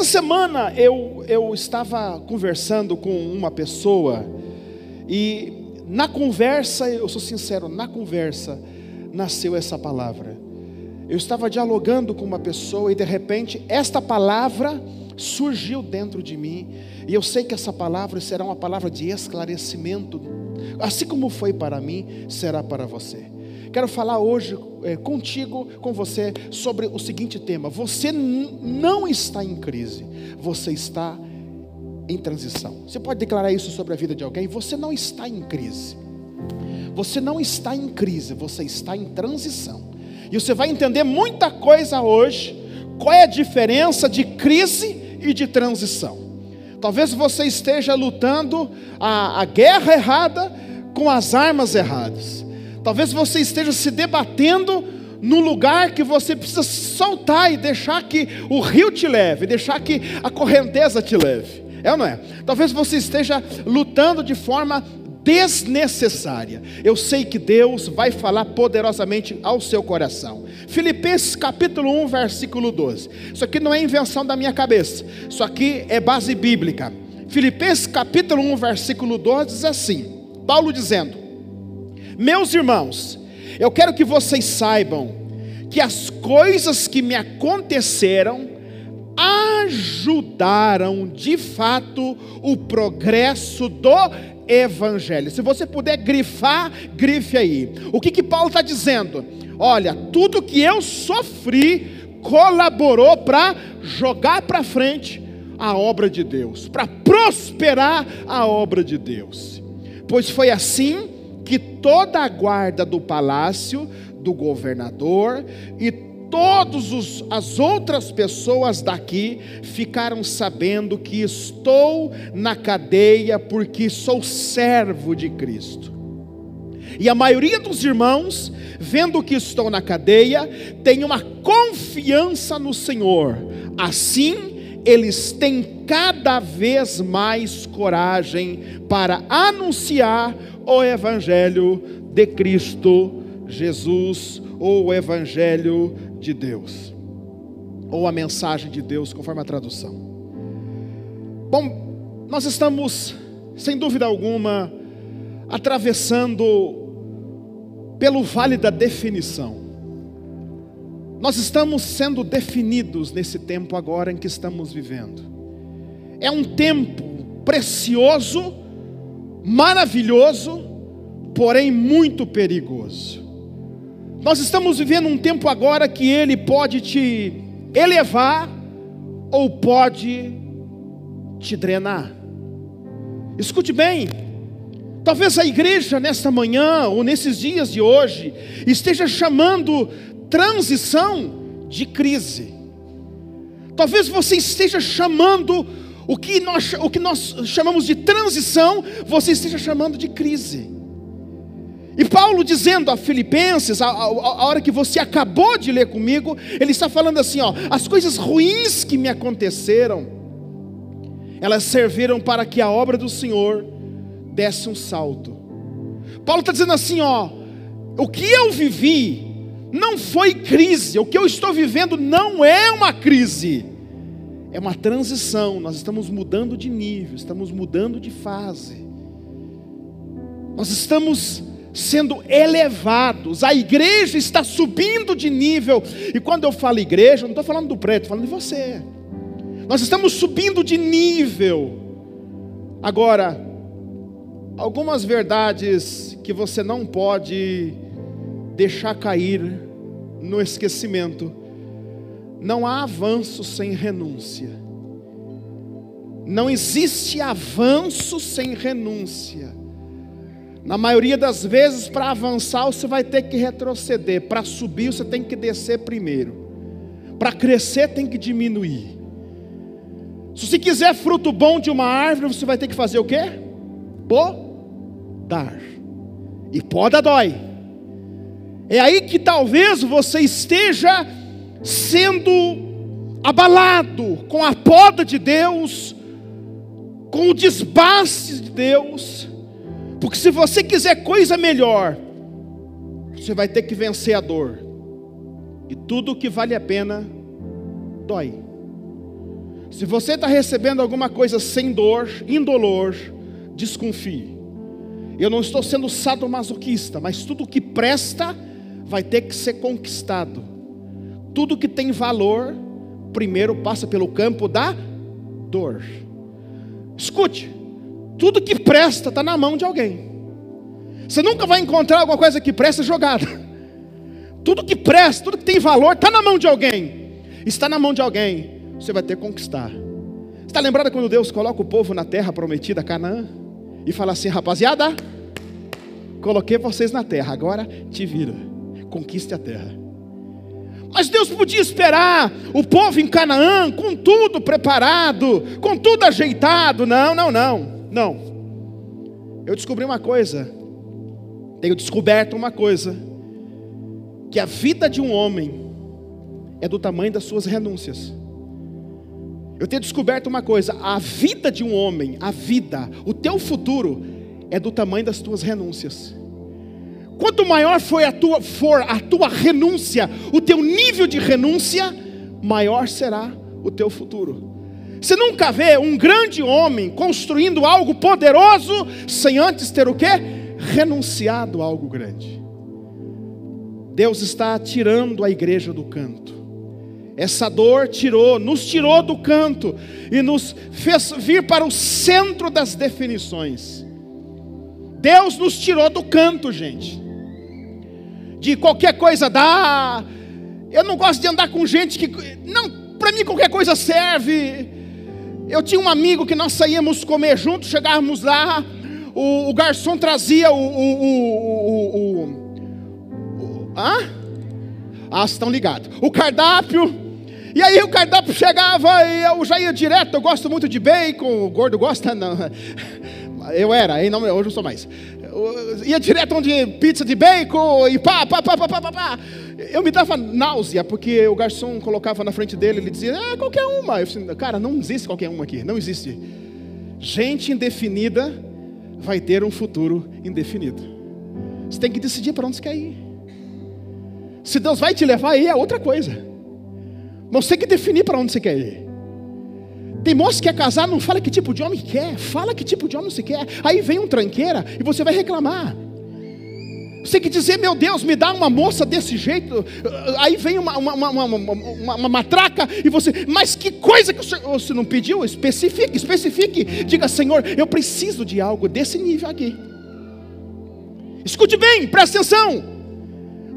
essa semana eu, eu estava conversando com uma pessoa e na conversa, eu sou sincero, na conversa nasceu essa palavra. Eu estava dialogando com uma pessoa e de repente esta palavra surgiu dentro de mim, e eu sei que essa palavra será uma palavra de esclarecimento, assim como foi para mim, será para você. Quero falar hoje é, contigo, com você, sobre o seguinte tema: você não está em crise, você está em transição. Você pode declarar isso sobre a vida de alguém? Você não está em crise. Você não está em crise, você está em transição. E você vai entender muita coisa hoje. Qual é a diferença de crise e de transição? Talvez você esteja lutando a, a guerra errada com as armas erradas. Talvez você esteja se debatendo no lugar que você precisa soltar e deixar que o rio te leve, deixar que a correnteza te leve. É ou não é? Talvez você esteja lutando de forma desnecessária. Eu sei que Deus vai falar poderosamente ao seu coração. Filipenses capítulo 1, versículo 12. Isso aqui não é invenção da minha cabeça. Isso aqui é base bíblica. Filipenses capítulo 1, versículo 12 diz assim: Paulo dizendo: Meus irmãos, eu quero que vocês saibam que as coisas que me aconteceram ajudaram de fato o progresso do evangelho. Se você puder grifar, grife aí. O que que Paulo está dizendo? Olha, tudo que eu sofri colaborou para jogar para frente a obra de Deus, para prosperar a obra de Deus. Pois foi assim que toda a guarda do palácio do governador e todas as outras pessoas daqui ficaram sabendo que estou na cadeia porque sou servo de Cristo. E a maioria dos irmãos, vendo que estou na cadeia, tem uma confiança no Senhor. Assim, eles têm cada vez mais coragem para anunciar o Evangelho de Cristo Jesus, ou o Evangelho de Deus, ou a mensagem de Deus, conforme a tradução. Bom, nós estamos, sem dúvida alguma, atravessando pelo vale da definição. Nós estamos sendo definidos nesse tempo agora em que estamos vivendo. É um tempo precioso, maravilhoso, porém muito perigoso. Nós estamos vivendo um tempo agora que ele pode te elevar ou pode te drenar. Escute bem, talvez a igreja nesta manhã ou nesses dias de hoje esteja chamando transição de crise. Talvez você esteja chamando o que nós, o que nós chamamos de transição, você esteja chamando de crise. E Paulo dizendo a Filipenses, a, a, a, hora que você acabou de ler comigo, ele está falando assim: ó, as coisas ruins que me aconteceram, elas serviram para que a obra do Senhor desse um salto. Paulo está dizendo assim: ó, o que eu vivi não foi crise, o que eu estou vivendo não é uma crise, é uma transição. Nós estamos mudando de nível, estamos mudando de fase, nós estamos sendo elevados, a igreja está subindo de nível, e quando eu falo igreja, não estou falando do prédio, estou falando de você. Nós estamos subindo de nível. Agora, algumas verdades que você não pode deixar cair no esquecimento. Não há avanço sem renúncia. Não existe avanço sem renúncia. Na maioria das vezes, para avançar, você vai ter que retroceder. Para subir, você tem que descer primeiro. Para crescer, tem que diminuir. Se você quiser fruto bom de uma árvore, você vai ter que fazer o quê? Podar. E poda dói. É aí que talvez você esteja sendo abalado com a poda de Deus, com o desbaste de Deus porque se você quiser coisa melhor, você vai ter que vencer a dor. E tudo que vale a pena dói. Se você está recebendo alguma coisa sem dor, indolor, desconfie. Eu não estou sendo sadomasoquista, mas tudo que presta vai ter que ser conquistado. Tudo que tem valor, primeiro passa pelo campo da dor. Escute, tudo que presta está na mão de alguém. Você nunca vai encontrar alguma coisa que presta jogada. Tudo que presta, tudo que tem valor, está na mão de alguém. Está na mão de alguém, você vai ter que conquistar. Está lembrado quando Deus coloca o povo na terra prometida, Canaã? E fala assim, rapaziada, coloquei vocês na terra, agora te vira, conquiste a terra. Mas Deus podia esperar o povo em Canaã com tudo preparado, com tudo ajeitado. Não, não, não, não. Eu descobri uma coisa, tenho descoberto uma coisa, que a vida de um homem é do tamanho das suas renúncias. Eu tenho descoberto uma coisa: a vida de um homem, a vida, o teu futuro, é do tamanho das tuas renúncias. Quanto maior for a tua, for a tua renúncia, o teu nível de renúncia, maior será o teu futuro. Você nunca vê um grande homem construindo algo poderoso sem antes ter o quê? Renunciado a algo grande. Deus está tirando a igreja do canto. Essa dor tirou, nos tirou do canto e nos fez vir para o centro das definições. Deus nos tirou do canto, gente. De qualquer coisa dá. Eu não gosto de andar com gente que. Não, para mim qualquer coisa serve. Eu tinha um amigo que nós saíamos comer juntos, chegávamos lá, o, o garçom trazia o. o, o, ah? Ah, estão ligados. O cardápio. E aí o cardápio chegava e eu já ia direto, eu gosto muito de bacon, o gordo gosta, não. Eu era, aí não, hoje não sou mais. Ia direto onde pizza de bacon e pá, pá, pá, pá, pá, pá, pá. Eu me dava náusea, porque o garçom colocava na frente dele, ele dizia, ah, qualquer uma. Eu disse, cara, não existe qualquer uma aqui, não existe. Gente indefinida vai ter um futuro indefinido. Você tem que decidir para onde você quer ir. Se Deus vai te levar aí é outra coisa. Mas você tem que definir para onde você quer ir. Tem moço que quer casar, não fala que tipo de homem quer, fala que tipo de homem você quer. Aí vem um tranqueira e você vai reclamar. Você tem que dizer, meu Deus, me dá uma moça desse jeito. Aí vem uma, uma, uma, uma, uma matraca e você, mas que coisa que você não pediu? Especifique, especifique. Diga, Senhor, eu preciso de algo desse nível aqui. Escute bem, presta atenção.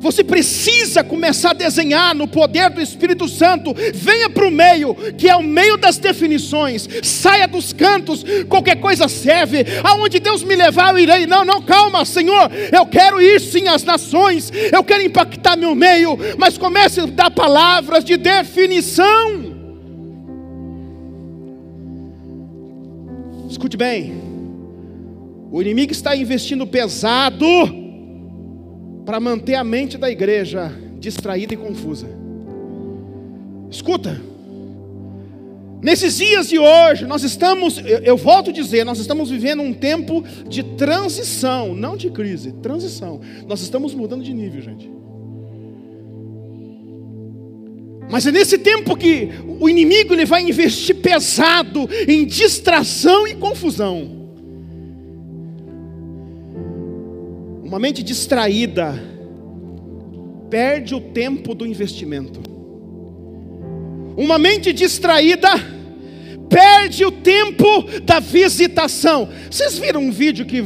Você precisa começar a desenhar no poder do Espírito Santo. Venha para o meio, que é o meio das definições. Saia dos cantos, qualquer coisa serve. Aonde Deus me levar, eu irei. Não, não, calma, Senhor. Eu quero ir sim às nações. Eu quero impactar meu meio. Mas comece a dar palavras de definição. Escute bem. O inimigo está investindo pesado para manter a mente da igreja distraída e confusa. Escuta, nesses dias de hoje, nós estamos, eu, eu, volto a dizer, nós estamos vivendo um tempo de transição, não de crise, transição. Nós estamos mudando de nível, gente. Mas é nesse tempo que o inimigo ele vai investir pesado em distração e confusão. Uma mente distraída perde o tempo do investimento. Uma mente distraída perde o tempo da visitação. Vocês viram um vídeo que,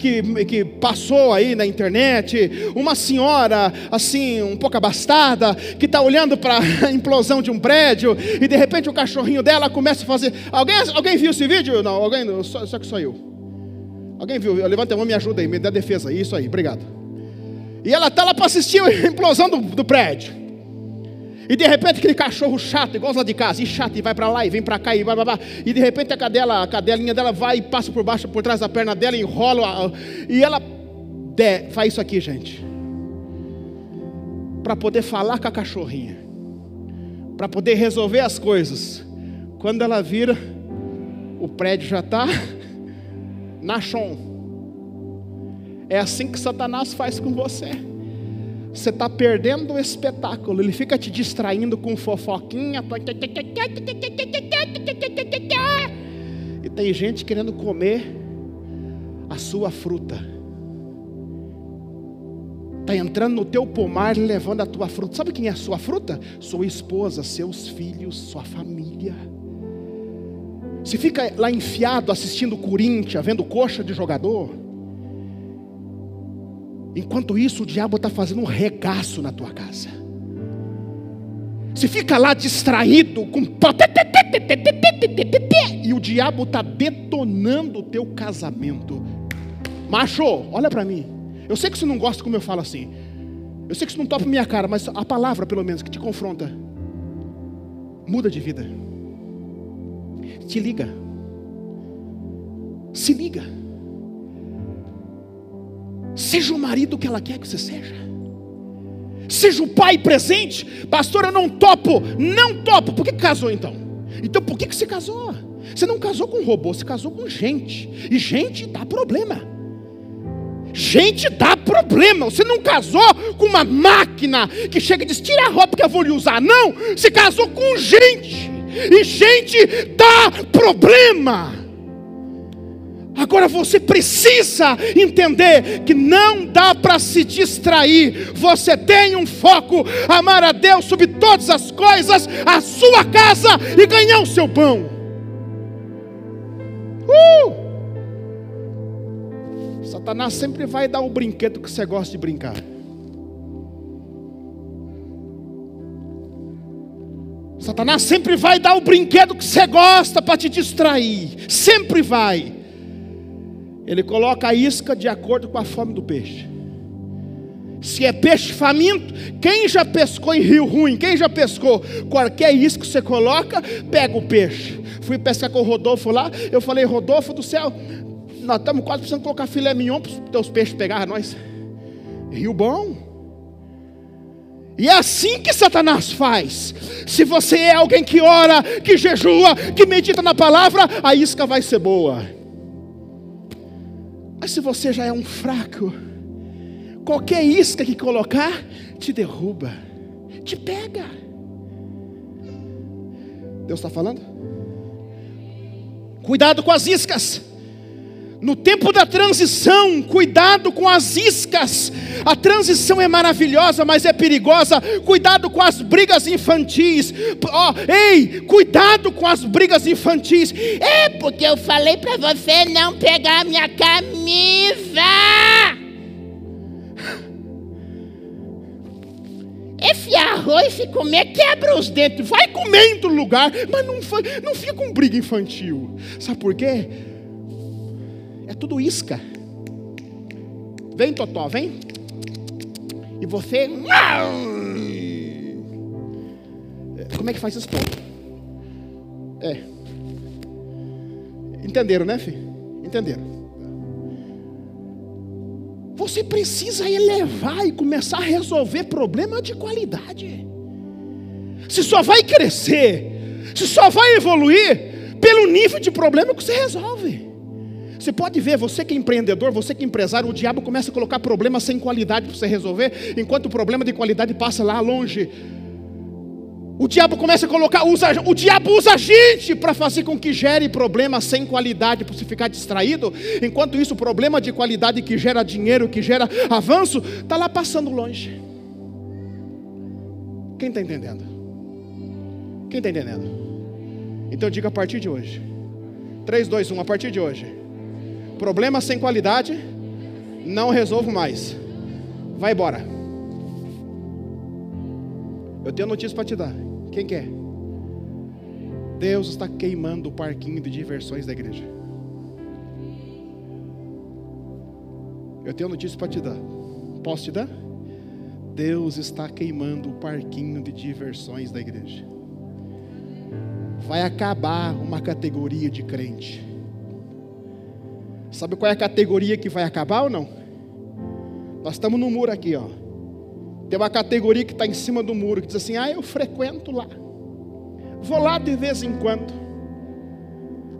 que, que passou aí na internet? Uma senhora, assim, um pouco abastada, que está olhando para a implosão de um prédio e de repente o cachorrinho dela começa a fazer. Alguém, alguém viu esse vídeo? Não, alguém, só, só que só eu. Alguém viu? Levanta a mão, me ajuda aí, me dá defesa. Isso aí, obrigado. E ela está lá para assistir a implosão do, do, prédio. E de repente aquele cachorro chato, igual lá de casa, e chato, e vai para lá e vem para cá, e vai, vai, vai. E de repente a cadela, a cadelinha dela vai e passa por baixo, por trás da perna dela, enrola. E ela de, faz isso aqui, gente. Para poder falar com a cachorrinha. Para poder resolver as coisas. Quando ela vira, o prédio já está Nachon. É assim que Satanás faz com você. você está perdendo o espetáculo. Ele fica te distraindo com fofoquinha. E tem gente querendo comer a sua fruta. Está entrando no teu pomar e levando a tua fruta. Sabe quem é a sua fruta? Sua esposa, seus filhos, sua família. Se fica lá enfiado assistindo Corinthians, vendo coxa de jogador, enquanto isso o diabo está fazendo um regaço na tua casa. Se fica lá distraído com e o diabo está detonando o teu casamento. Macho, olha para mim. Eu sei que você não gosta como eu falo assim. Eu sei que você não topa minha cara, mas a palavra, pelo menos, que te confronta, muda de vida. Te liga. Se liga. Seja o marido que ela quer que você seja. Seja o pai presente. Pastor, eu não topo. Não topo. Por que casou então? Então por que, que você casou? Você não casou com um robô, você casou com gente. E gente dá problema. Gente dá problema. Você não casou com uma máquina que chega e diz: tira a roupa que eu vou lhe usar. Não, você casou com gente. E gente dá problema. Agora você precisa entender que não dá para se distrair. Você tem um foco: amar a Deus sobre todas as coisas, a sua casa e ganhar o seu pão. Uh! Satanás sempre vai dar o brinquedo que você gosta de brincar. Satanás sempre vai dar o brinquedo que você gosta para te distrair. Sempre vai. Ele coloca a isca de acordo com a fome do peixe. Se é peixe faminto, quem já pescou em rio ruim? Quem já pescou? Qualquer isca que você coloca, pega o peixe. Fui pescar com o Rodolfo lá. Eu falei, Rodolfo do céu, nós estamos quase precisando colocar filé mignon para os teus peixes pegar nós. Rio bom. E é assim que Satanás faz. Se você é alguém que ora, que jejua, que medita na palavra, a isca vai ser boa. Mas se você já é um fraco, qualquer isca que colocar, te derruba, te pega. Deus está falando? Cuidado com as iscas. No tempo da transição, cuidado com as iscas. A transição é maravilhosa, mas é perigosa. Cuidado com as brigas infantis. Oh, ei, cuidado com as brigas infantis. É porque eu falei para você não pegar minha camisa. Esse arroz e comer quebra os dentes. Vai comer em lugar, mas não, não fica com briga infantil. Sabe por quê? É tudo isca. Vem, Totó, vem. E você. Como é que faz isso? É. Entenderam, né, filho? Entenderam. Você precisa elevar e começar a resolver problema de qualidade. Se só vai crescer, se só vai evoluir pelo nível de problema que você resolve. Você pode ver, você que é empreendedor, você que é empresário, o diabo começa a colocar problemas sem qualidade para você resolver, enquanto o problema de qualidade passa lá longe. O diabo começa a colocar, usa, o diabo usa a gente para fazer com que gere problemas sem qualidade, para você ficar distraído. Enquanto isso, o problema de qualidade que gera dinheiro, que gera avanço, está lá passando longe. Quem está entendendo? Quem está entendendo? Então diga a partir de hoje. 3, 2, 1, a partir de hoje. Problema sem qualidade, não resolvo mais. Vai embora. Eu tenho notícia para te dar. Quem quer? Deus está queimando o parquinho de diversões da igreja. Eu tenho notícia para te dar. Posso te dar? Deus está queimando o parquinho de diversões da igreja. Vai acabar uma categoria de crente Sabe qual é a categoria que vai acabar ou não? Nós estamos no muro aqui, ó. Tem uma categoria que está em cima do muro que diz assim: Ah, eu frequento lá. Vou lá de vez em quando.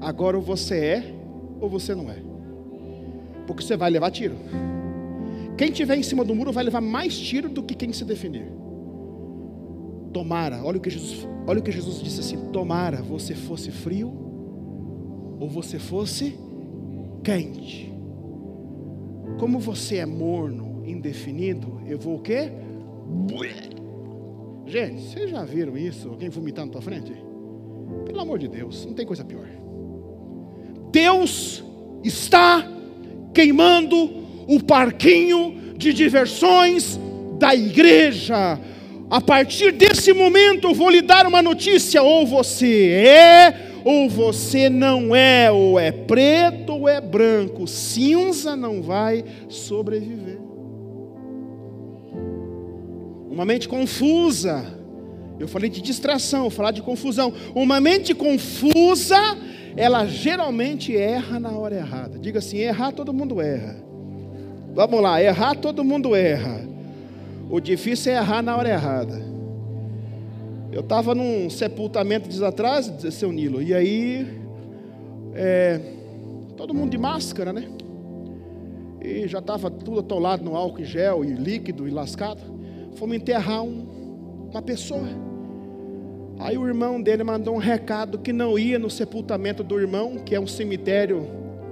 Agora ou você é ou você não é. Porque você vai levar tiro. Quem estiver em cima do muro vai levar mais tiro do que quem se defender. Tomara, olha o que Jesus, olha o que Jesus disse assim: tomara você fosse frio ou você fosse quente. Como você é morno, indefinido, eu vou o quê? Gente, vocês já viram isso? Alguém vomitar na tua frente? Pelo amor de Deus, não tem coisa pior. Deus está queimando o parquinho de diversões da igreja. A partir desse momento, eu vou lhe dar uma notícia: ou você é, ou você não é, ou é preto ou é branco. Cinza não vai sobreviver. Uma mente confusa. Eu falei de distração, falar de confusão. Uma mente confusa, ela geralmente erra na hora errada. Diga assim: errar todo mundo erra. Vamos lá, errar todo mundo erra. O difícil é errar na hora errada. Eu estava num sepultamento dias atrás, seu Nilo, e aí é, todo mundo de máscara, né? E já estava tudo atolado no álcool em gel e líquido e lascado. Fomos enterrar um, uma pessoa. Aí o irmão dele mandou um recado que não ia no sepultamento do irmão, que é um cemitério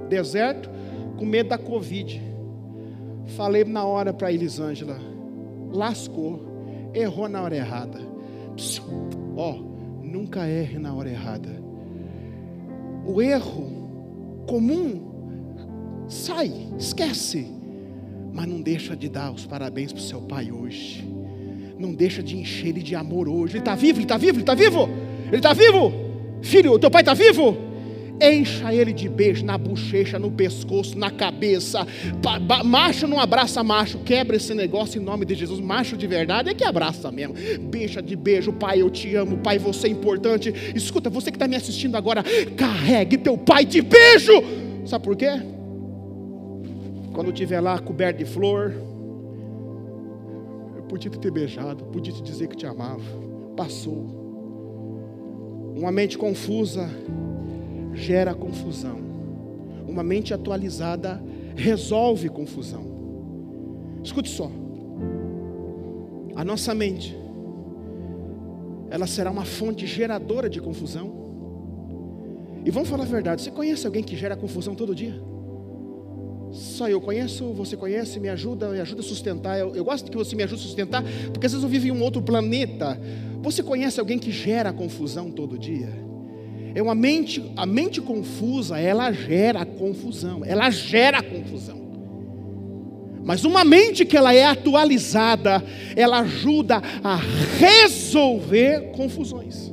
deserto, com medo da Covid. Falei na hora para Elisângela, lascou, errou na hora errada. Ó, oh, nunca erre na hora errada. O erro comum sai, esquece, mas não deixa de dar os parabéns para o seu pai hoje. Não deixa de encher ele de amor hoje. Ele está vivo, ele está vivo, ele está vivo. Ele está vivo. Filho, o teu pai está vivo? Encha ele de beijo na bochecha, no pescoço, na cabeça. Macho não abraça macho. Quebra esse negócio em nome de Jesus. Macho de verdade é que abraça mesmo. Beija de beijo. Pai, eu te amo. Pai, você é importante. Escuta, você que está me assistindo agora, carregue teu pai de beijo. Sabe por quê? Quando estiver lá coberto de flor, eu podia te ter beijado, podia te dizer que te amava. Passou. Uma mente confusa gera confusão. Uma mente atualizada resolve confusão. Escute só. A nossa mente, ela será uma fonte geradora de confusão. E vamos falar a verdade: você conhece alguém que gera confusão todo dia? Só eu conheço, você conhece, me ajuda, me ajuda a sustentar. Eu, eu gosto que você me ajude a sustentar, porque às vezes eu vivo em um outro planeta. Você conhece alguém que gera confusão todo dia? É uma mente, a mente confusa, ela gera confusão, ela gera confusão. Mas uma mente que ela é atualizada, ela ajuda a resolver confusões.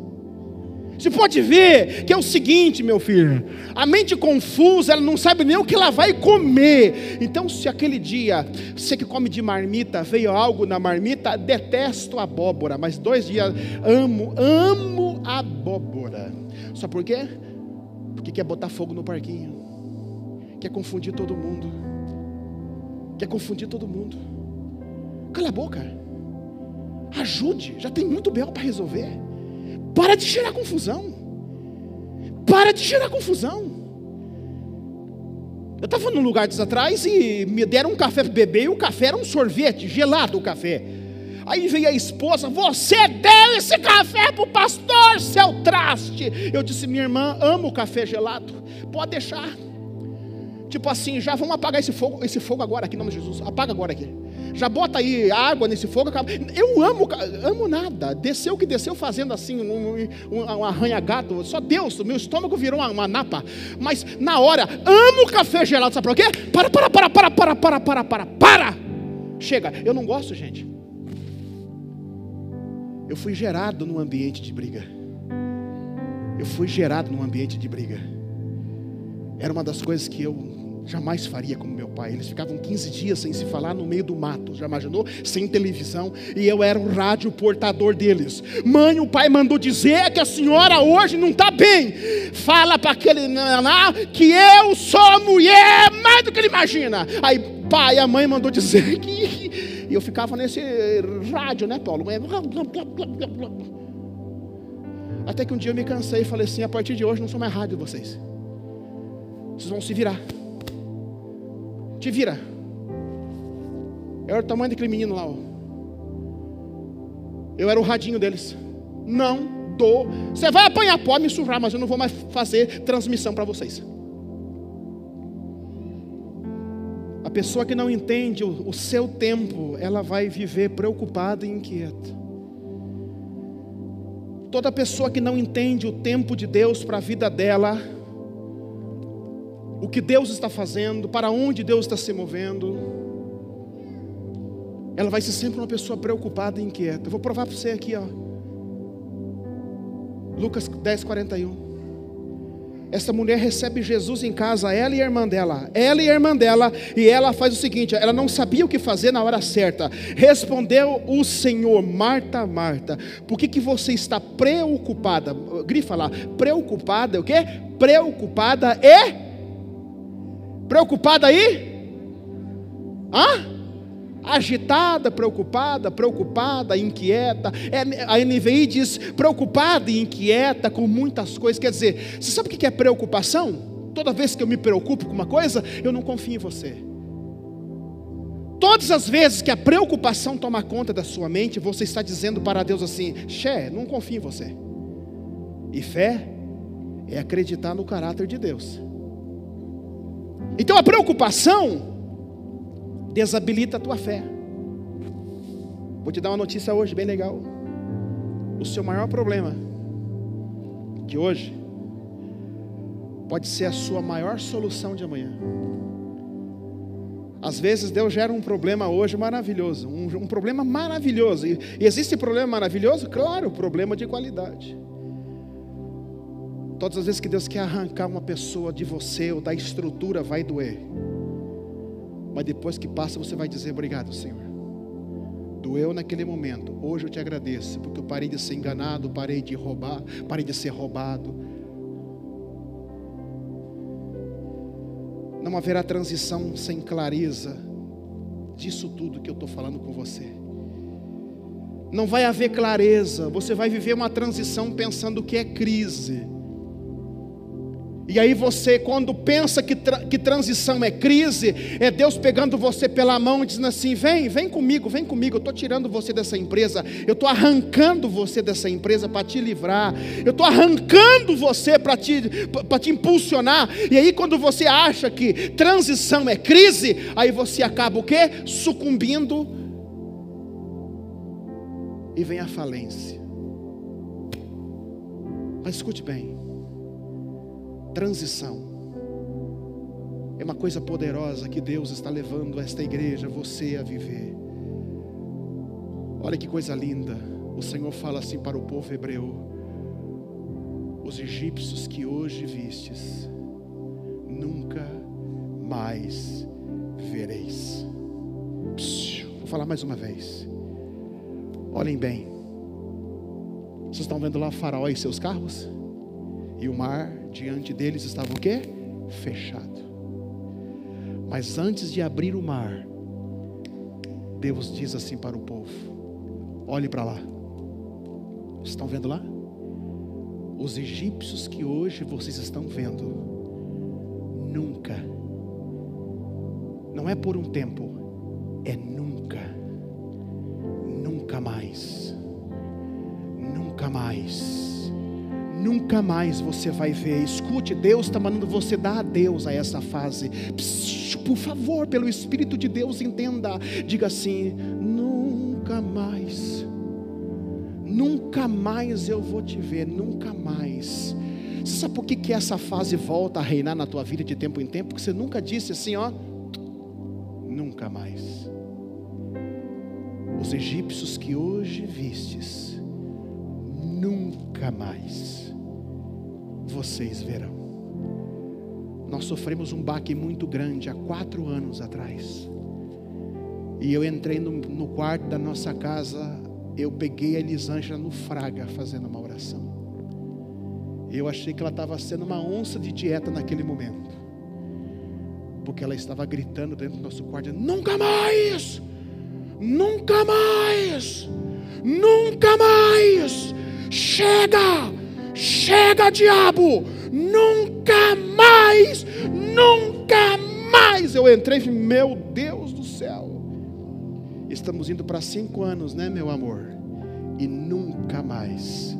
Você pode ver que é o seguinte, meu filho, a mente confusa, ela não sabe nem o que ela vai comer. Então, se aquele dia você que come de marmita veio algo na marmita, detesto abóbora, mas dois dias amo, amo abóbora. Sabe por quê? Porque quer botar fogo no parquinho, quer confundir todo mundo, quer confundir todo mundo. Cala a boca, ajude, já tem muito bel para resolver. Para de gerar confusão, para de gerar confusão. Eu estava num lugar dias atrás e me deram um café para beber e o café era um sorvete, gelado o café. Aí veio a esposa, você deu esse café para o pastor, seu traste. Eu disse, minha irmã, amo café gelado, pode deixar. Tipo assim, já vamos apagar esse fogo, esse fogo agora aqui, em nome de Jesus. Apaga agora aqui. Já bota aí água nesse fogo. Eu amo, amo nada. Desceu que desceu fazendo assim, um, um, um arranha-gato. Só Deus, meu estômago virou uma, uma, napa. Mas na hora, amo café gelado, sabe por quê? Para, para, para, para, para, para, para, para, para. Chega, eu não gosto, gente. Eu fui gerado num ambiente de briga. Eu fui gerado num ambiente de briga. Era uma das coisas que eu jamais faria como meu pai. Eles ficavam 15 dias sem se falar no meio do mato, já imaginou? Sem televisão, e eu era o rádio portador deles. Mãe, o pai mandou dizer que a senhora hoje não está bem. Fala para aquele lá que eu sou mulher mais do que ele imagina. Aí, pai, a mãe mandou dizer que e eu ficava nesse rádio, né, Paulo? Até que um dia eu me cansei e falei assim: a partir de hoje não sou mais rádio vocês. Vocês vão se virar. Te vira. Eu era o tamanho daquele menino lá, ó. Eu era o radinho deles. Não dou. Você vai apanhar, pode me surrar, mas eu não vou mais fazer transmissão para vocês. A pessoa que não entende o, o seu tempo, ela vai viver preocupada e inquieta. Toda pessoa que não entende o tempo de Deus para a vida dela, o que Deus está fazendo, para onde Deus está se movendo, ela vai ser sempre uma pessoa preocupada e inquieta. Eu vou provar para você aqui, ó. Lucas 10, 41. Essa mulher recebe Jesus em casa, ela e a irmã dela. Ela e a irmã dela, e ela faz o seguinte: ela não sabia o que fazer na hora certa. Respondeu o Senhor, Marta, Marta, por que, que você está preocupada? Grifa lá, preocupada, o quê? Preocupada e. Preocupada aí? Hã? agitada, preocupada, preocupada, inquieta. É, a NVI diz preocupada e inquieta com muitas coisas. Quer dizer, você sabe o que é preocupação? Toda vez que eu me preocupo com uma coisa, eu não confio em você. Todas as vezes que a preocupação toma conta da sua mente, você está dizendo para Deus assim: Xé, não confio em você. E fé é acreditar no caráter de Deus. Então a preocupação desabilita a tua fé. Vou te dar uma notícia hoje bem legal. O seu maior problema, que hoje pode ser a sua maior solução de amanhã. Às vezes Deus gera um problema hoje maravilhoso, um, um problema maravilhoso. E, e existe problema maravilhoso? Claro, problema de qualidade. Todas as vezes que Deus quer arrancar uma pessoa de você ou da estrutura, vai doer. Mas depois que passa, você vai dizer: Obrigado, Senhor. Doeu naquele momento. Hoje eu te agradeço, porque eu parei de ser enganado, parei de roubar, parei de ser roubado. Não haverá transição sem clareza disso tudo que eu estou falando com você. Não vai haver clareza, você vai viver uma transição pensando que é crise. E aí você, quando pensa que, tra que transição é crise, é Deus pegando você pela mão e dizendo assim: vem, vem comigo, vem comigo, eu estou tirando você dessa empresa, eu estou arrancando você dessa empresa para te livrar, eu estou arrancando você para te, te impulsionar. E aí quando você acha que transição é crise, aí você acaba o quê? Sucumbindo e vem a falência. Mas escute bem transição. É uma coisa poderosa que Deus está levando esta igreja, você a viver. Olha que coisa linda. O Senhor fala assim para o povo hebreu: Os egípcios que hoje vistes, nunca mais vereis. Vou falar mais uma vez. Olhem bem. Vocês estão vendo lá Faraó e seus carros? E o mar diante deles estava o quê? Fechado. Mas antes de abrir o mar, Deus diz assim para o povo: olhe para lá. Estão vendo lá? Os egípcios que hoje vocês estão vendo, nunca, não é por um tempo, é nunca, nunca mais, nunca mais nunca mais você vai ver. Escute, Deus está mandando você dar adeus a essa fase. por favor, pelo Espírito de Deus, entenda. Diga assim: nunca mais, nunca mais eu vou te ver, nunca mais. Você sabe por que, que essa fase volta a reinar na tua vida de tempo em tempo? Porque você nunca disse assim, ó, nunca mais. Os egípcios que hoje vistes, nunca mais vocês verão. Nós sofremos um baque muito grande há quatro anos atrás. E eu entrei no, no quarto da nossa casa, eu peguei a Elisângela no fraga fazendo uma oração. Eu achei que ela estava sendo uma onça de dieta naquele momento. Porque ela estava gritando dentro do nosso quarto: Nunca mais! Nunca mais! Nunca mais! Chega! Chega, diabo! Nunca mais, nunca mais. Eu entrei e falei, meu Deus do céu. Estamos indo para cinco anos, né, meu amor? E nunca mais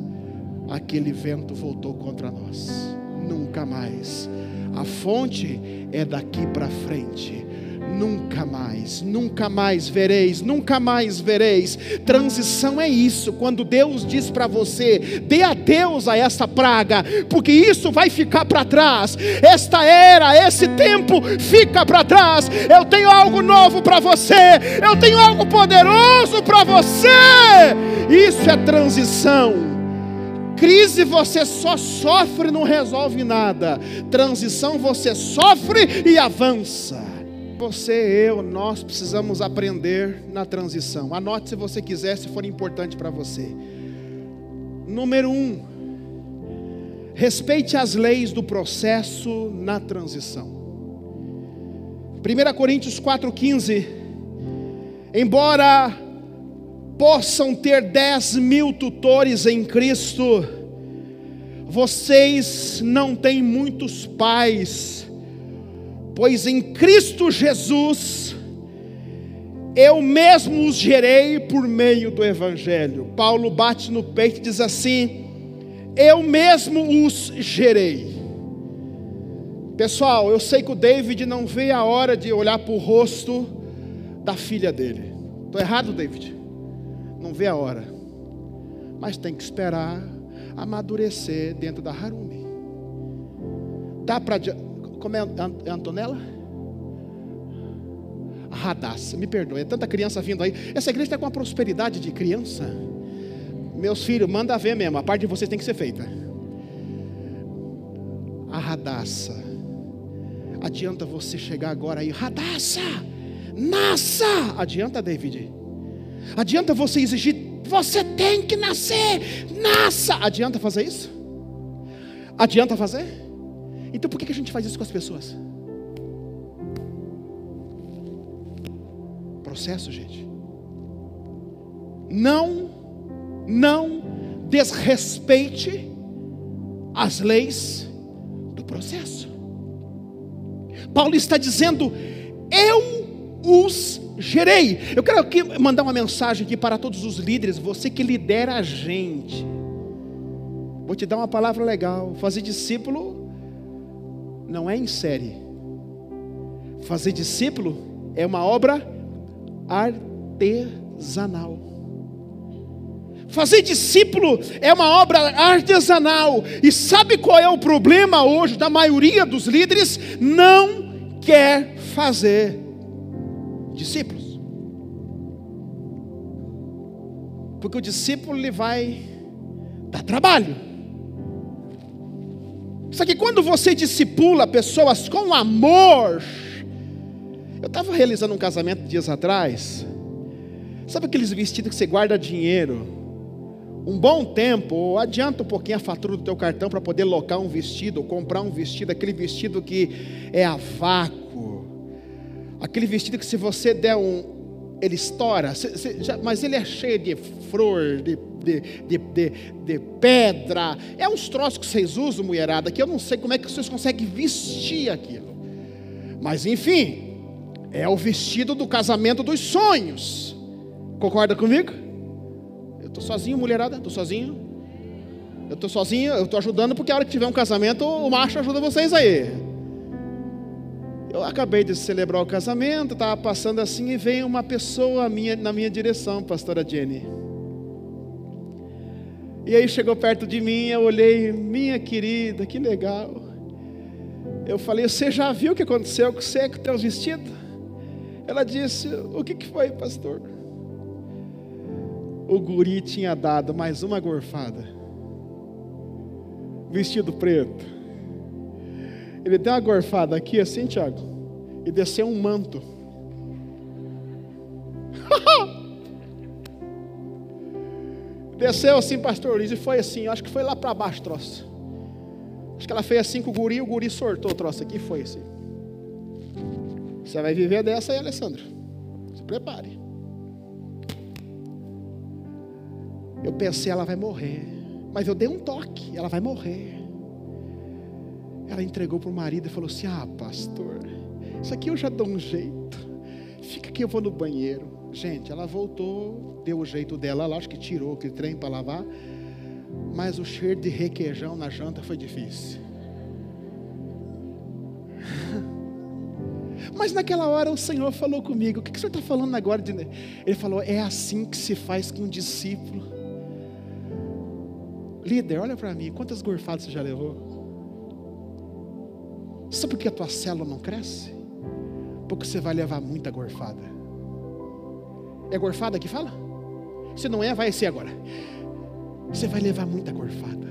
aquele vento voltou contra nós. Nunca mais. A fonte é daqui para frente nunca mais, nunca mais vereis, nunca mais vereis. Transição é isso, quando Deus diz para você: dê adeus a essa praga, porque isso vai ficar para trás. Esta era, esse tempo fica para trás. Eu tenho algo novo para você, eu tenho algo poderoso para você. Isso é transição. Crise você só sofre, não resolve nada. Transição você sofre e avança. Você, eu, nós precisamos aprender na transição. Anote se você quiser, se for importante para você. Número um, respeite as leis do processo na transição. 1 Coríntios 4,15. Embora possam ter 10 mil tutores em Cristo, vocês não têm muitos pais pois em Cristo Jesus eu mesmo os gerei por meio do Evangelho. Paulo bate no peito e diz assim: Eu mesmo os gerei. Pessoal, eu sei que o David não vê a hora de olhar para o rosto da filha dele. Estou errado, David? Não vê a hora. Mas tem que esperar amadurecer dentro da Harumi. Dá para como é, Antonella? Radassa, me perdoe, é tanta criança vindo aí. Essa igreja está com uma prosperidade de criança. Meus filhos, manda ver mesmo, a parte de vocês tem que ser feita. A Radassa. Adianta você chegar agora aí, Radassa, nasça. Adianta, David. Adianta você exigir, você tem que nascer, nasça. Adianta fazer isso? Adianta fazer? Então por que a gente faz isso com as pessoas? Processo, gente. Não, não desrespeite as leis do processo. Paulo está dizendo: Eu os gerei. Eu quero aqui mandar uma mensagem aqui para todos os líderes, você que lidera a gente. Vou te dar uma palavra legal. Fazer discípulo não é em série. Fazer discípulo é uma obra artesanal. Fazer discípulo é uma obra artesanal. E sabe qual é o problema hoje da maioria dos líderes? Não quer fazer discípulos. Porque o discípulo lhe vai dar trabalho. Só que quando você discipula pessoas com amor, eu estava realizando um casamento dias atrás. Sabe aqueles vestidos que você guarda dinheiro? Um bom tempo, adianta um pouquinho a fatura do teu cartão para poder locar um vestido, ou comprar um vestido, aquele vestido que é a vácuo. Aquele vestido que se você der um, ele estoura, mas ele é cheio de flor, de de, de, de, de pedra. É uns troços que vocês usam, mulherada, que eu não sei como é que vocês conseguem vestir aquilo. Mas enfim, é o vestido do casamento dos sonhos. Concorda comigo? Eu estou sozinho, mulherada? Estou sozinho? Eu estou sozinho, eu estou ajudando porque a hora que tiver um casamento, o macho ajuda vocês aí. Eu acabei de celebrar o casamento, estava passando assim e veio uma pessoa minha, na minha direção, pastora Jenny. E aí chegou perto de mim, eu olhei, minha querida, que legal. Eu falei, você já viu o que aconteceu com você com teus vestidos? Ela disse, o que, que foi, pastor? O guri tinha dado mais uma gorfada. Vestido preto. Ele deu uma gorfada aqui assim, Tiago, e desceu um manto. Desceu assim, pastor Luiz, e foi assim, acho que foi lá para baixo o troço. Acho que ela fez assim com o guri, o guri sortou o troço aqui foi assim. Você vai viver dessa aí, Alessandro. Se prepare. Eu pensei, ela vai morrer. Mas eu dei um toque, ela vai morrer. Ela entregou para o marido e falou assim: Ah, pastor, isso aqui eu já dou um jeito. Fica que eu vou no banheiro. Gente, ela voltou, deu o jeito dela lá, acho que tirou aquele trem para lavar. Mas o cheiro de requeijão na janta foi difícil. Mas naquela hora o Senhor falou comigo: O que, que o Senhor está falando agora? Ele falou: É assim que se faz com um discípulo. Líder, olha para mim: quantas gorfadas você já levou? Sabe por que a tua célula não cresce? Porque você vai levar muita gorfada. É gorfada que fala? Se não é, vai ser agora. Você vai levar muita gorfada.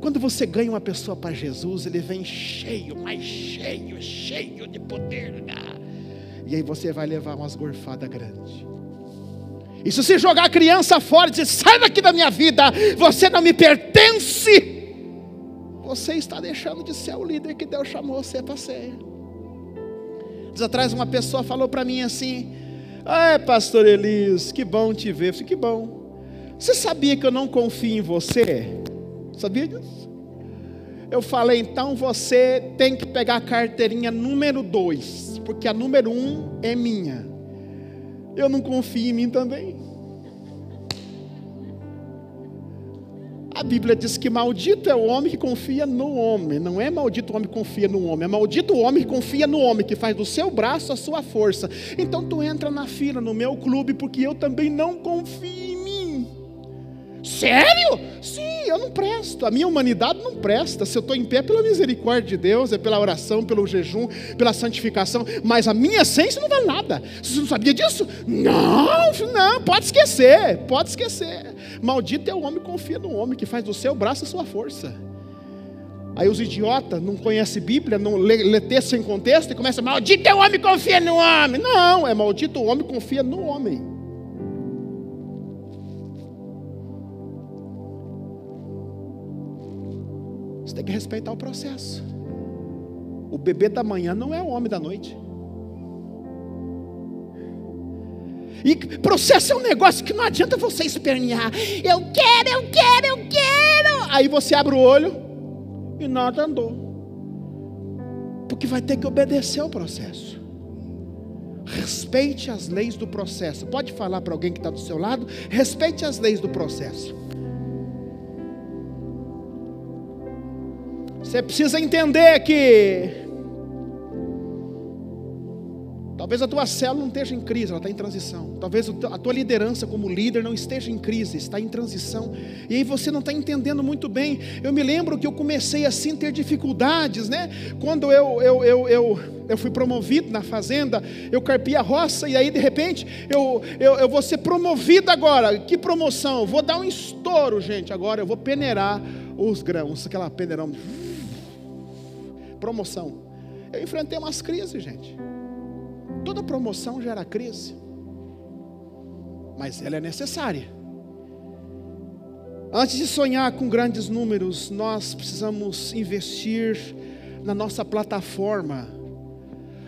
Quando você ganha uma pessoa para Jesus, ele vem cheio, mais cheio, cheio de poder. Né? E aí você vai levar umas gorfadas grandes. E se você jogar a criança fora e dizer, sai daqui da minha vida, você não me pertence, você está deixando de ser o líder que Deus chamou você para ser. Diz atrás uma pessoa falou para mim assim: Ah, pastor Elias, que bom te ver. Eu falei, que bom. Você sabia que eu não confio em você? Sabia disso? Eu falei, então você tem que pegar a carteirinha número 2, porque a número 1 um é minha. Eu não confio em mim também. A Bíblia diz que maldito é o homem que confia no homem. Não é maldito o homem que confia no homem, é maldito o homem que confia no homem, que faz do seu braço a sua força. Então tu entra na fila no meu clube, porque eu também não confio Sério? Sim, eu não presto. A minha humanidade não presta. Se eu estou em pé é pela misericórdia de Deus, é pela oração, pelo jejum, pela santificação. Mas a minha essência não vale nada. Você não sabia disso? Não, não, pode esquecer. Pode esquecer. Maldito é o homem que confia no homem, que faz do seu braço a sua força. Aí os idiotas não conhecem Bíblia, não lê, lê texto sem contexto e começam, maldito é o homem que confia no homem. Não, é maldito o homem que confia no homem. Que respeitar o processo. O bebê da manhã não é o homem da noite. E processo é um negócio que não adianta você espernear. Eu quero, eu quero, eu quero. Aí você abre o olho e nada andou. Porque vai ter que obedecer ao processo. Respeite as leis do processo. Pode falar para alguém que está do seu lado? Respeite as leis do processo. Você precisa entender que talvez a tua célula não esteja em crise, ela está em transição. Talvez a tua liderança como líder não esteja em crise, está em transição. E aí você não está entendendo muito bem. Eu me lembro que eu comecei assim a ter dificuldades, né? Quando eu, eu, eu, eu, eu fui promovido na fazenda, eu carpi a roça, e aí de repente eu, eu, eu vou ser promovido agora. Que promoção? vou dar um estouro, gente. Agora eu vou peneirar os grãos, aquela peneirão promoção. Eu enfrentei umas crises, gente. Toda promoção gera crise. Mas ela é necessária. Antes de sonhar com grandes números, nós precisamos investir na nossa plataforma.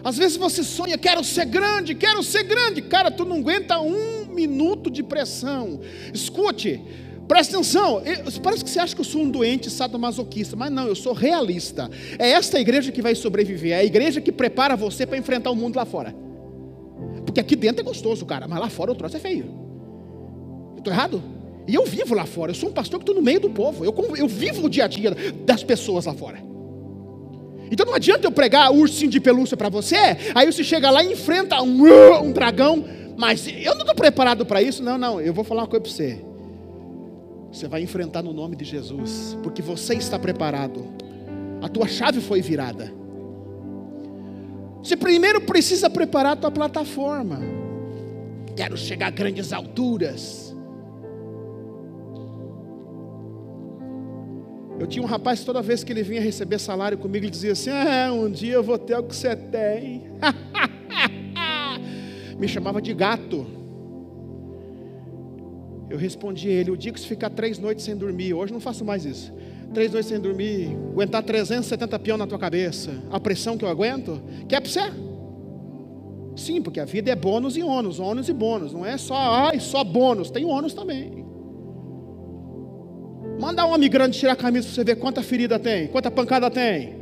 Às vezes você sonha, quero ser grande, quero ser grande. Cara, tu não aguenta um minuto de pressão. Escute, Presta atenção, parece que você acha que eu sou um doente sadomasoquista, mas não, eu sou realista. É esta igreja que vai sobreviver, é a igreja que prepara você para enfrentar o mundo lá fora. Porque aqui dentro é gostoso, cara, mas lá fora o troço é feio. Estou errado? E eu vivo lá fora, eu sou um pastor que estou no meio do povo, eu, eu vivo o dia a dia das pessoas lá fora. Então não adianta eu pregar ursinho de pelúcia para você, aí você chega lá e enfrenta um, um dragão, mas eu não estou preparado para isso, não, não, eu vou falar uma coisa para você. Você vai enfrentar no nome de Jesus, porque você está preparado. A tua chave foi virada. Você primeiro precisa preparar a tua plataforma. Quero chegar a grandes alturas. Eu tinha um rapaz, toda vez que ele vinha receber salário comigo, ele dizia assim: ah, um dia eu vou ter o que você tem. Me chamava de gato. Eu respondi a ele: o dia que você ficar três noites sem dormir, hoje não faço mais isso. Três noites sem dormir, aguentar 370 peão na tua cabeça, a pressão que eu aguento, quer para você? Sim, porque a vida é bônus e ônus, ônus e bônus, não é só ai, só bônus, tem ônus também. Manda um homem grande tirar a camisa para você ver quanta ferida tem, quanta pancada tem.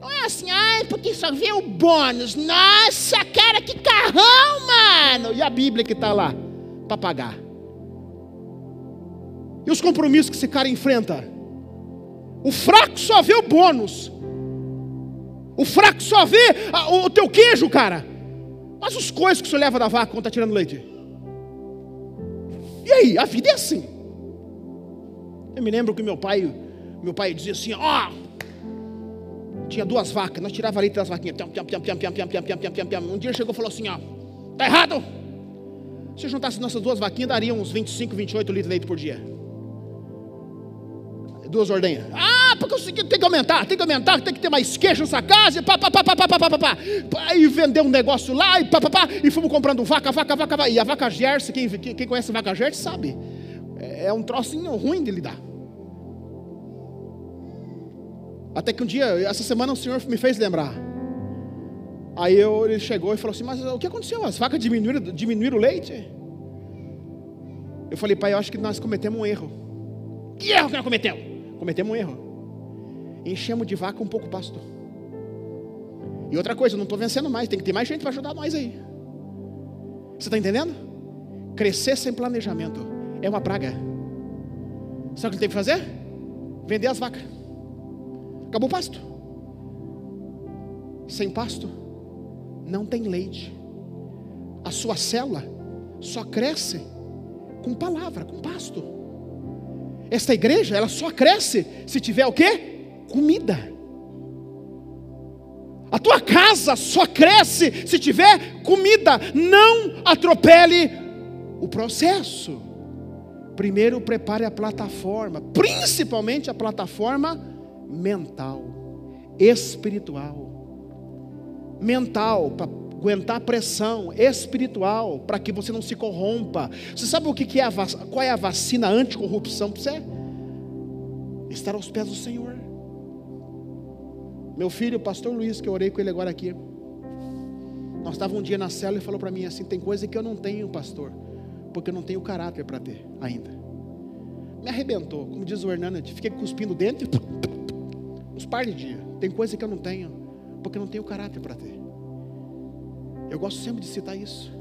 Não é assim, ai, porque só vê o bônus. Nossa, cara, que carrão, mano! E a Bíblia que está lá para pagar. E os compromissos que esse cara enfrenta? O fraco só vê o bônus. O fraco só vê o teu queijo, cara. Mas os coisas que você leva da vaca quando está tirando leite. E aí, a vida é assim. Eu me lembro que meu pai, meu pai dizia assim, ó, oh, tinha duas vacas, nós tirava leite das vaquinhas. Um dia chegou e falou assim, ó, tá errado. Se eu juntasse nossas duas vaquinhas, daria uns 25, 28 litros de leite por dia duas ordenhas. Ah, porque tem que aumentar, tem que aumentar, tem que ter mais queijo nessa casa, e pá, pá, pá, pá, pá, pá, pá, pá. E vendeu um negócio lá, e pá, pá, pá, e fomos comprando vaca, vaca, vaca, vaca. E a vaca Gerse, quem, quem conhece a vaca Gerse sabe, é um trocinho ruim de lidar. Até que um dia, essa semana o Senhor me fez lembrar. Aí eu, ele chegou e falou assim: Mas o que aconteceu? As vacas diminuíram, diminuíram o leite? Eu falei, pai, eu acho que nós cometemos um erro. Que erro que nós cometemos? Cometemos um erro. Enchemos de vaca um pouco pasto. E outra coisa, não estou vencendo mais, tem que ter mais gente para ajudar nós aí. Você está entendendo? Crescer sem planejamento é uma praga. Sabe o que tem que fazer? Vender as vacas. Acabou o pasto. Sem pasto, não tem leite. A sua célula só cresce com palavra, com pasto. Esta igreja, ela só cresce se tiver o quê? Comida. A tua casa só cresce se tiver comida. Não atropele o processo. Primeiro prepare a plataforma, principalmente a plataforma mental, espiritual. Mental, para aguentar pressão espiritual, para que você não se corrompa. Você sabe o que é a, qual é a vacina anticorrupção para você? Estar aos pés do Senhor. Meu filho, o pastor Luiz, que eu orei com ele agora aqui. Nós estávamos um dia na cela e falou para mim assim: tem coisa que eu não tenho, pastor, porque eu não tenho caráter para ter ainda. Me arrebentou, como diz o Hernandes, fiquei cuspindo dentro, uns par de dias. Tem coisa que eu não tenho, porque não tenho caráter para ter. Eu gosto sempre de citar isso.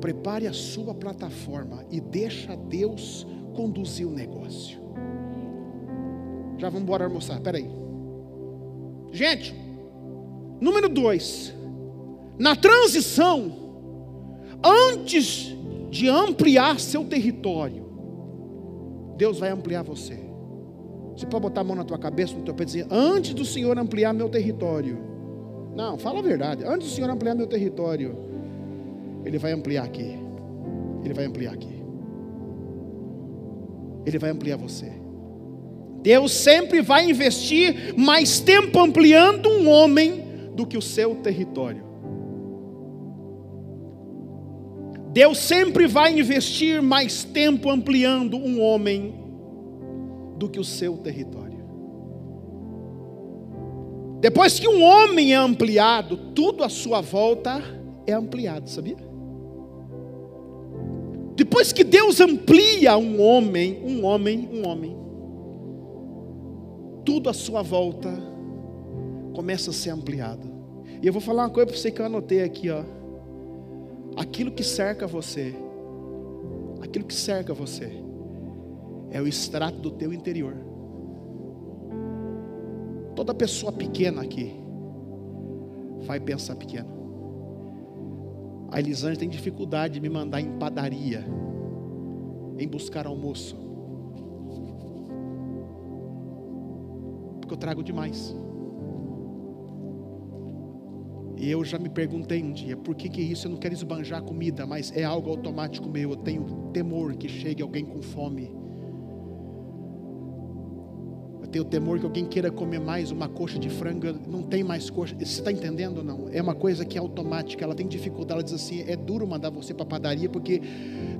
Prepare a sua plataforma e deixa Deus conduzir o negócio. Já vamos embora almoçar, peraí. Gente, número dois. Na transição, antes de ampliar seu território, Deus vai ampliar você. Você pode botar a mão na tua cabeça, no teu pé e dizer: Antes do Senhor ampliar meu território, não, fala a verdade. Antes do Senhor ampliar meu território, Ele vai ampliar aqui. Ele vai ampliar aqui. Ele vai ampliar você. Deus sempre vai investir mais tempo ampliando um homem do que o seu território. Deus sempre vai investir mais tempo ampliando um homem do que o seu território. Depois que um homem é ampliado, tudo à sua volta é ampliado, sabia? Depois que Deus amplia um homem, um homem, um homem, tudo à sua volta começa a ser ampliado. E eu vou falar uma coisa para você que eu anotei aqui, ó. Aquilo que cerca você, aquilo que cerca você, é o extrato do teu interior. Toda pessoa pequena aqui vai pensar pequeno. A Elisângela tem dificuldade de me mandar em padaria, em buscar almoço. Porque eu trago demais. E eu já me perguntei um dia, por que que isso? Eu não quero esbanjar comida, mas é algo automático meu. Eu tenho temor que chegue alguém com fome tenho temor que alguém queira comer mais uma coxa de frango, não tem mais coxa. Você está entendendo ou não? É uma coisa que é automática, ela tem dificuldade, ela diz assim, é duro mandar você para a padaria, porque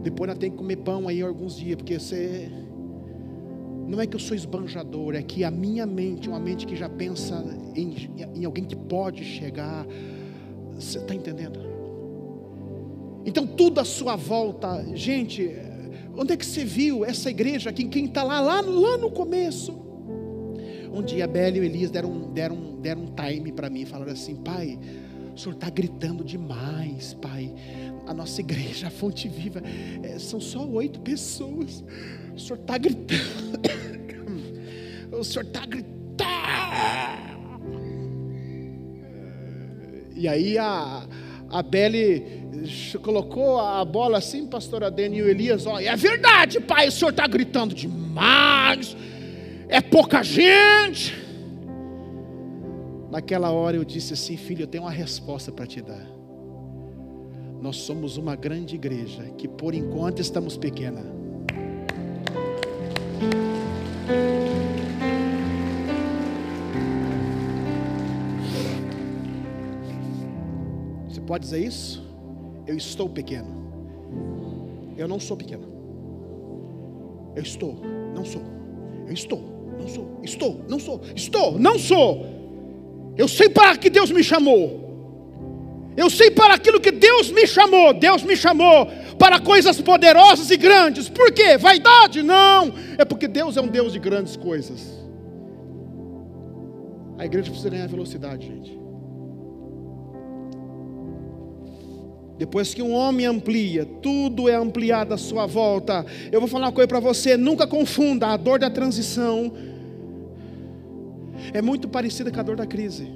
depois ela tem que comer pão aí alguns dias, porque você. Não é que eu sou esbanjador, é que a minha mente, uma mente que já pensa em, em alguém que pode chegar. Você está entendendo? Então tudo à sua volta, gente, onde é que você viu essa igreja aqui? Quem está lá, lá, lá no começo? Um dia a Bela e o Elias deram, deram, deram um time para mim falaram assim: Pai, o senhor está gritando demais, Pai. A nossa igreja, a Fonte Viva, é, são só oito pessoas. O senhor está gritando. o senhor está gritando. E aí a, a Belle colocou a bola assim, pastor Adene e o Elias, ó, é verdade, pai, o senhor está gritando demais, é pouca gente. Naquela hora eu disse assim, filho, eu tenho uma resposta para te dar. Nós somos uma grande igreja que por enquanto estamos pequena. Você pode dizer isso? Eu estou pequeno. Eu não sou pequeno. Eu estou, não sou. Eu estou, não sou. Estou, não sou. Estou, não sou. Eu sei para que Deus me chamou. Eu sei para aquilo que Deus me chamou. Deus me chamou para coisas poderosas e grandes. Por quê? Vaidade? Não. É porque Deus é um Deus de grandes coisas. A igreja precisa ganhar velocidade, gente. Depois que um homem amplia, tudo é ampliado à sua volta. Eu vou falar uma coisa para você: nunca confunda a dor da transição. É muito parecida com a dor da crise.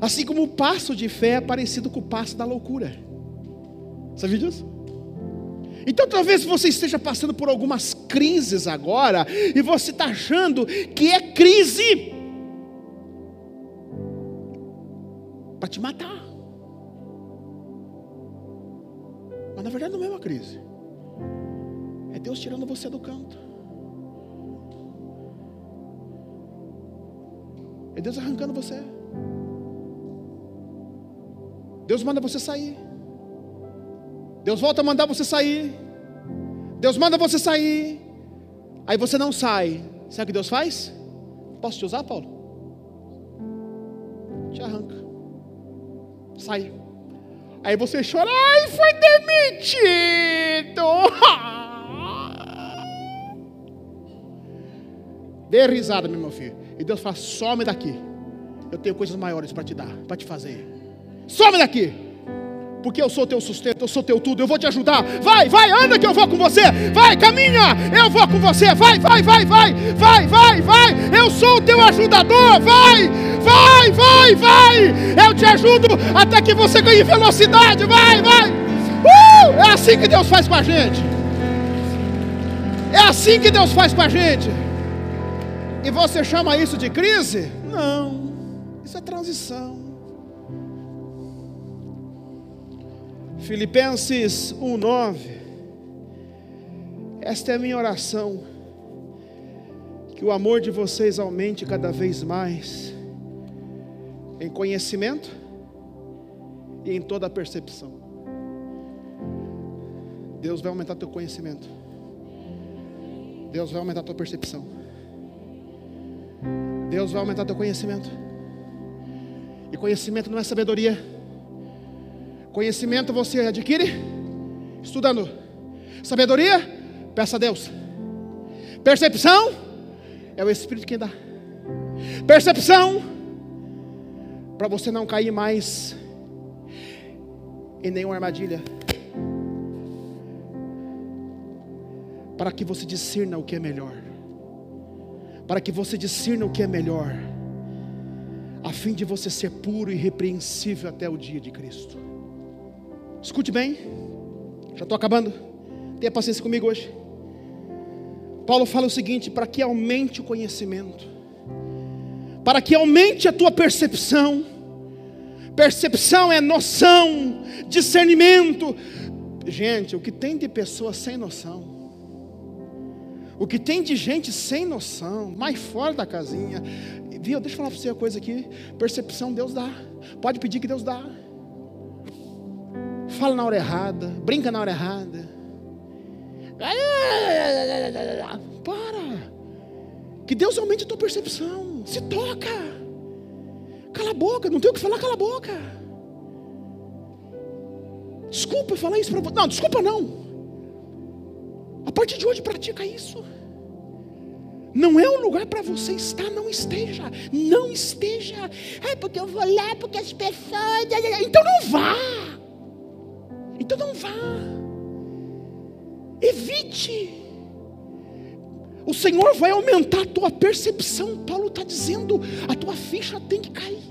Assim como o passo de fé é parecido com o passo da loucura. Sabia disso? Então talvez você esteja passando por algumas crises agora e você está achando que é crise para te matar. Mas na verdade não é uma crise. É Deus tirando você do canto. É Deus arrancando você. Deus manda você sair. Deus volta a mandar você sair. Deus manda você sair. Aí você não sai. Sabe o que Deus faz? Posso te usar, Paulo? Te arranca. Sai. Aí você chora, ai, foi demitido. Dê risada, meu filho. E Deus fala: some daqui. Eu tenho coisas maiores para te dar, para te fazer. Some daqui. Porque eu sou teu sustento, eu sou teu tudo, eu vou te ajudar. Vai, vai, anda que eu vou com você. Vai, caminha, eu vou com você. Vai, vai, vai, vai, vai, vai, vai. Eu sou o teu ajudador. Vai, vai, vai, vai. Eu te ajudo até que você ganhe velocidade. Vai, vai. Uh! É assim que Deus faz com a gente. É assim que Deus faz com a gente. E você chama isso de crise? Não, isso é transição. Filipenses 1:9. Esta é a minha oração. Que o amor de vocês aumente cada vez mais em conhecimento e em toda a percepção. Deus vai aumentar teu conhecimento. Deus vai aumentar tua percepção. Deus vai aumentar teu conhecimento. E conhecimento não é sabedoria. Conhecimento você adquire estudando. Sabedoria, peça a Deus. Percepção é o Espírito quem dá. Percepção para você não cair mais em nenhuma armadilha. Para que você discirna o que é melhor. Para que você discirna o que é melhor. A fim de você ser puro e irrepreensível até o dia de Cristo. Escute bem, já estou acabando. Tenha paciência comigo hoje. Paulo fala o seguinte: para que aumente o conhecimento, para que aumente a tua percepção. Percepção é noção, discernimento. Gente, o que tem de pessoas sem noção, o que tem de gente sem noção, mais fora da casinha, viu? Deixa eu falar para você uma coisa aqui: percepção Deus dá, pode pedir que Deus dá fala na hora errada, brinca na hora errada. Para. Que Deus aumente a tua percepção. Se toca. Cala a boca, não tem o que falar, cala a boca. Desculpa falar isso para você. Não, desculpa não. A partir de hoje pratica isso. não é um lugar para você estar, não esteja, não esteja. É porque eu vou lá, porque as pessoas. Então não vá. Então não vá. Evite. O Senhor vai aumentar a tua percepção. Paulo está dizendo: a tua ficha tem que cair.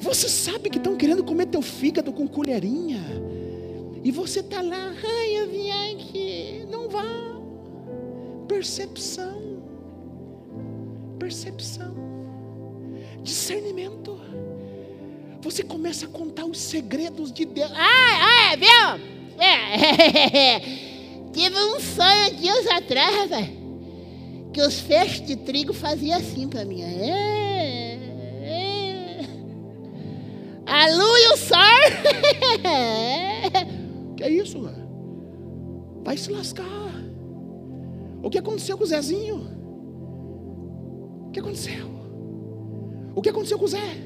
Você sabe que estão querendo comer teu fígado com colherinha. E você está lá, ai, eu vim aqui. Não vá. Percepção. Percepção. Discernimento. Você começa a contar os segredos de Deus. Ah, ah, viu? É. Tive um sonho dias atrás, rapaz. Que os feixes de trigo faziam assim para mim. É. A lua e o sol. que é isso? Vai se lascar. O que aconteceu com o Zezinho? O que aconteceu? O que aconteceu com o Zé?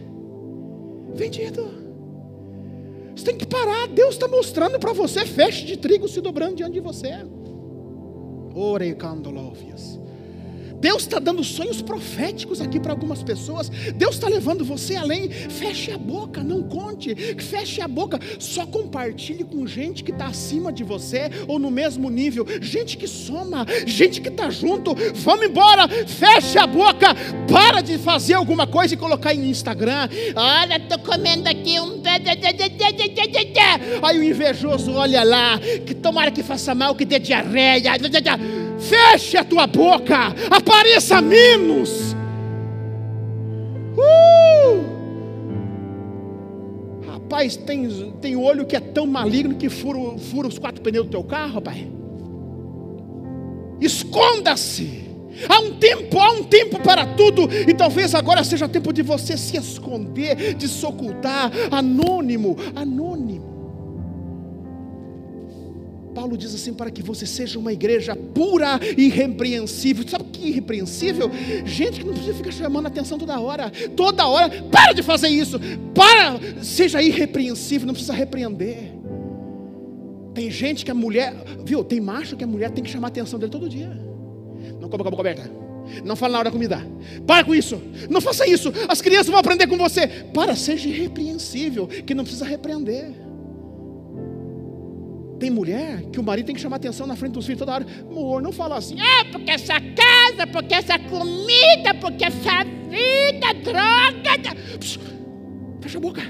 Vendido. Tem que parar. Deus está mostrando para você feixe de trigo se dobrando diante de você. Orecandolovias. Deus está dando sonhos proféticos aqui para algumas pessoas. Deus está levando você além. Feche a boca, não conte. Feche a boca. Só compartilhe com gente que está acima de você ou no mesmo nível. Gente que soma, gente que está junto. Vamos embora. Feche a boca. Para de fazer alguma coisa e colocar em Instagram. Olha, estou comendo aqui um. Aí o invejoso olha lá. Que tomara que faça mal, que dê diarreia. Feche a tua boca, apareça menos. Uh! Rapaz, tem, tem olho que é tão maligno que fura, fura os quatro pneus do teu carro, pai. Esconda-se. Há um tempo, há um tempo para tudo, e talvez agora seja tempo de você se esconder, de se ocultar, anônimo, anônimo. Paulo diz assim: para que você seja uma igreja pura e irrepreensível. Sabe o que é irrepreensível? Gente que não precisa ficar chamando a atenção toda hora. Toda hora, para de fazer isso. Para, seja irrepreensível, não precisa repreender. Tem gente que a mulher, viu? Tem macho que a mulher tem que chamar a atenção dele todo dia. Não coma com a boca aberta. Não fala na hora da comida. Para com isso. Não faça isso. As crianças vão aprender com você. Para, seja irrepreensível, que não precisa repreender. Tem mulher que o marido tem que chamar atenção na frente dos filhos toda hora. Amor, não fala assim. É, porque essa casa, porque essa comida, porque essa vida, droga. fecha a boca.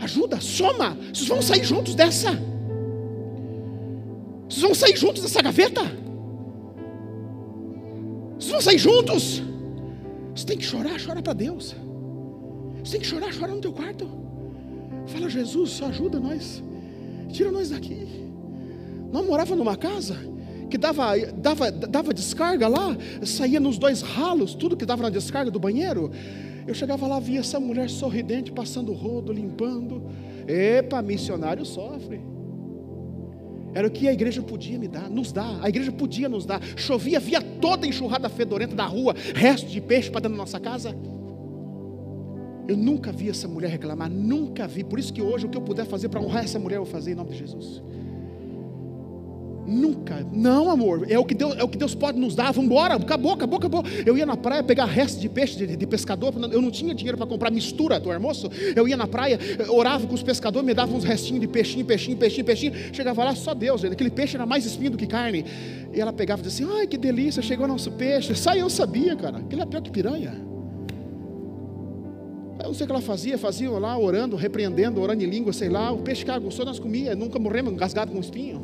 Ajuda, soma. Vocês vão sair juntos dessa. Vocês vão sair juntos dessa gaveta. Vocês vão sair juntos. Você tem que chorar, chora para Deus. Você tem que chorar, chora no teu quarto. Fala, Jesus, ajuda nós. Tira nós daqui. Nós morava numa casa que dava, dava, dava descarga lá, saía nos dois ralos, tudo que dava na descarga do banheiro. Eu chegava lá, via essa mulher sorridente, passando rodo, limpando. Epa, missionário sofre. Era o que a igreja podia me dar, nos dar. A igreja podia nos dar. Chovia, via toda a enxurrada fedorenta da rua, resto de peixe para dentro da nossa casa. Eu nunca vi essa mulher reclamar, nunca vi. Por isso que hoje o que eu puder fazer para honrar essa mulher, eu vou fazer em nome de Jesus. Nunca, não amor, é o que Deus, é o que Deus pode nos dar. Vamos embora, acabou, acabou, acabou. Eu ia na praia pegar resto de peixe de, de pescador. Eu não tinha dinheiro para comprar mistura do almoço. Eu ia na praia, orava com os pescadores, me davam uns restinhos de peixinho, peixinho, peixinho, peixinho. Chegava lá, só Deus, aquele peixe era mais espinho do que carne. E ela pegava e dizia assim: Ai, que delícia, chegou nosso peixe. Sai, eu sabia, cara. Aquele é pior que piranha. Eu não sei o que ela fazia, fazia lá orando, repreendendo, orando em língua, sei lá. O peixe que aguçou, nós comia, nunca morremos engasgado com espinho.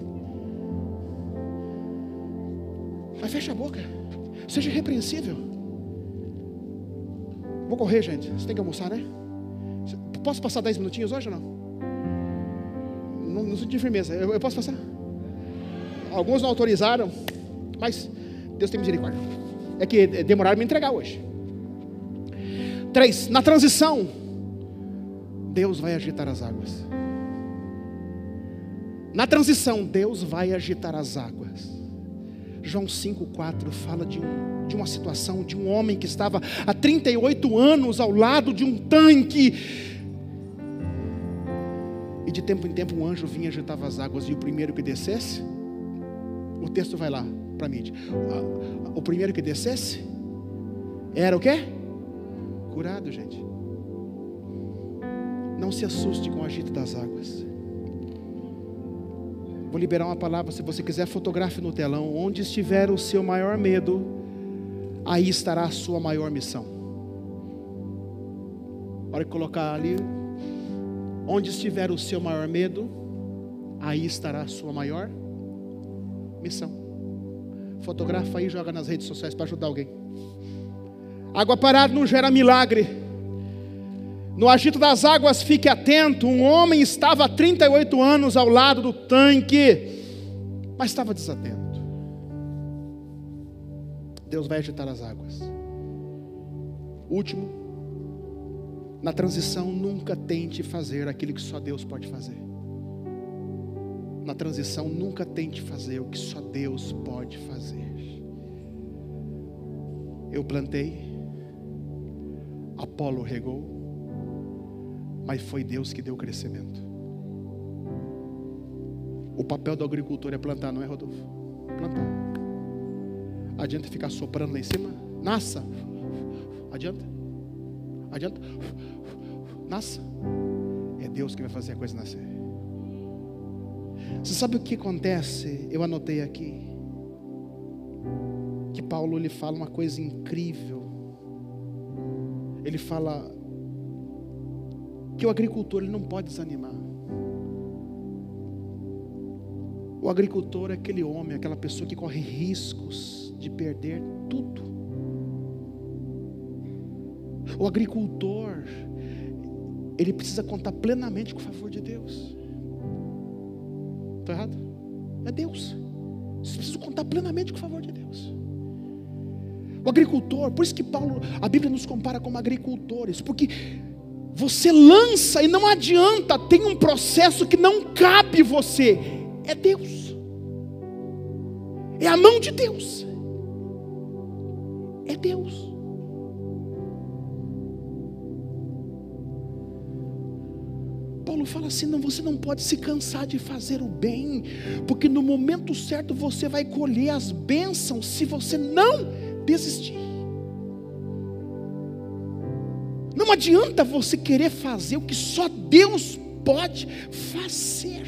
Mas fecha a boca, seja repreensível. Vou correr, gente. Você tem que almoçar, né? Posso passar 10 minutinhos hoje ou não? Não, não senti firmeza. Eu, eu posso passar? Alguns não autorizaram, mas Deus tem misericórdia. É que demoraram me entregar hoje. Três, na transição, Deus vai agitar as águas. Na transição, Deus vai agitar as águas. João 5,4 fala de, um, de uma situação de um homem que estava há 38 anos ao lado de um tanque. E de tempo em tempo um anjo vinha e agitava as águas, e o primeiro que descesse, o texto vai lá, para mim. O primeiro que descesse era o quê? Curado, gente. Não se assuste com o agito das águas. Vou liberar uma palavra, se você quiser, fotografe no telão. Onde estiver o seu maior medo, aí estará a sua maior missão. Hora de colocar ali. Onde estiver o seu maior medo, aí estará a sua maior missão. Fotografa aí e joga nas redes sociais para ajudar alguém. Água parada não gera milagre. No agito das águas, fique atento. Um homem estava há 38 anos ao lado do tanque, mas estava desatento. Deus vai agitar as águas. Último, na transição, nunca tente fazer aquilo que só Deus pode fazer. Na transição, nunca tente fazer o que só Deus pode fazer. Eu plantei, Apolo regou, mas foi Deus que deu o crescimento. O papel do agricultor é plantar, não é, Rodolfo? Plantar. Adianta ficar soprando lá em cima? Nasça. Adianta? Adianta? Nasça. É Deus que vai fazer a coisa nascer. Você sabe o que acontece? Eu anotei aqui. Que Paulo lhe fala uma coisa incrível. Ele fala que o agricultor ele não pode desanimar. O agricultor é aquele homem, aquela pessoa que corre riscos de perder tudo. O agricultor, ele precisa contar plenamente com o favor de Deus. Estou errado? É Deus. Você precisa contar plenamente com o favor de Deus. O agricultor, por isso que Paulo, a Bíblia nos compara como agricultores, porque você lança e não adianta, tem um processo que não cabe você, é Deus, é a mão de Deus, é Deus. Paulo fala assim: não, você não pode se cansar de fazer o bem, porque no momento certo você vai colher as bênçãos se você não desistir. Não adianta você querer fazer o que só Deus pode fazer.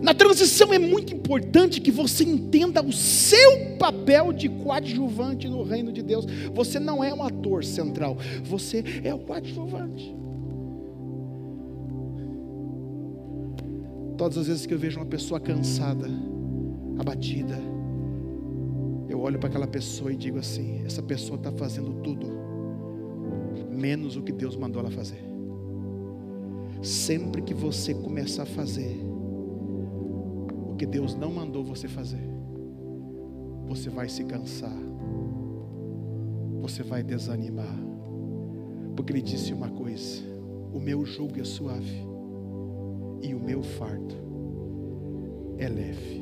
Na transição é muito importante que você entenda o seu papel de coadjuvante no reino de Deus. Você não é um ator central, você é o coadjuvante. Todas as vezes que eu vejo uma pessoa cansada, abatida, olho para aquela pessoa e digo assim: essa pessoa está fazendo tudo menos o que Deus mandou ela fazer. Sempre que você começar a fazer o que Deus não mandou você fazer, você vai se cansar, você vai desanimar, porque Ele disse uma coisa: o meu jugo é suave e o meu fardo é leve.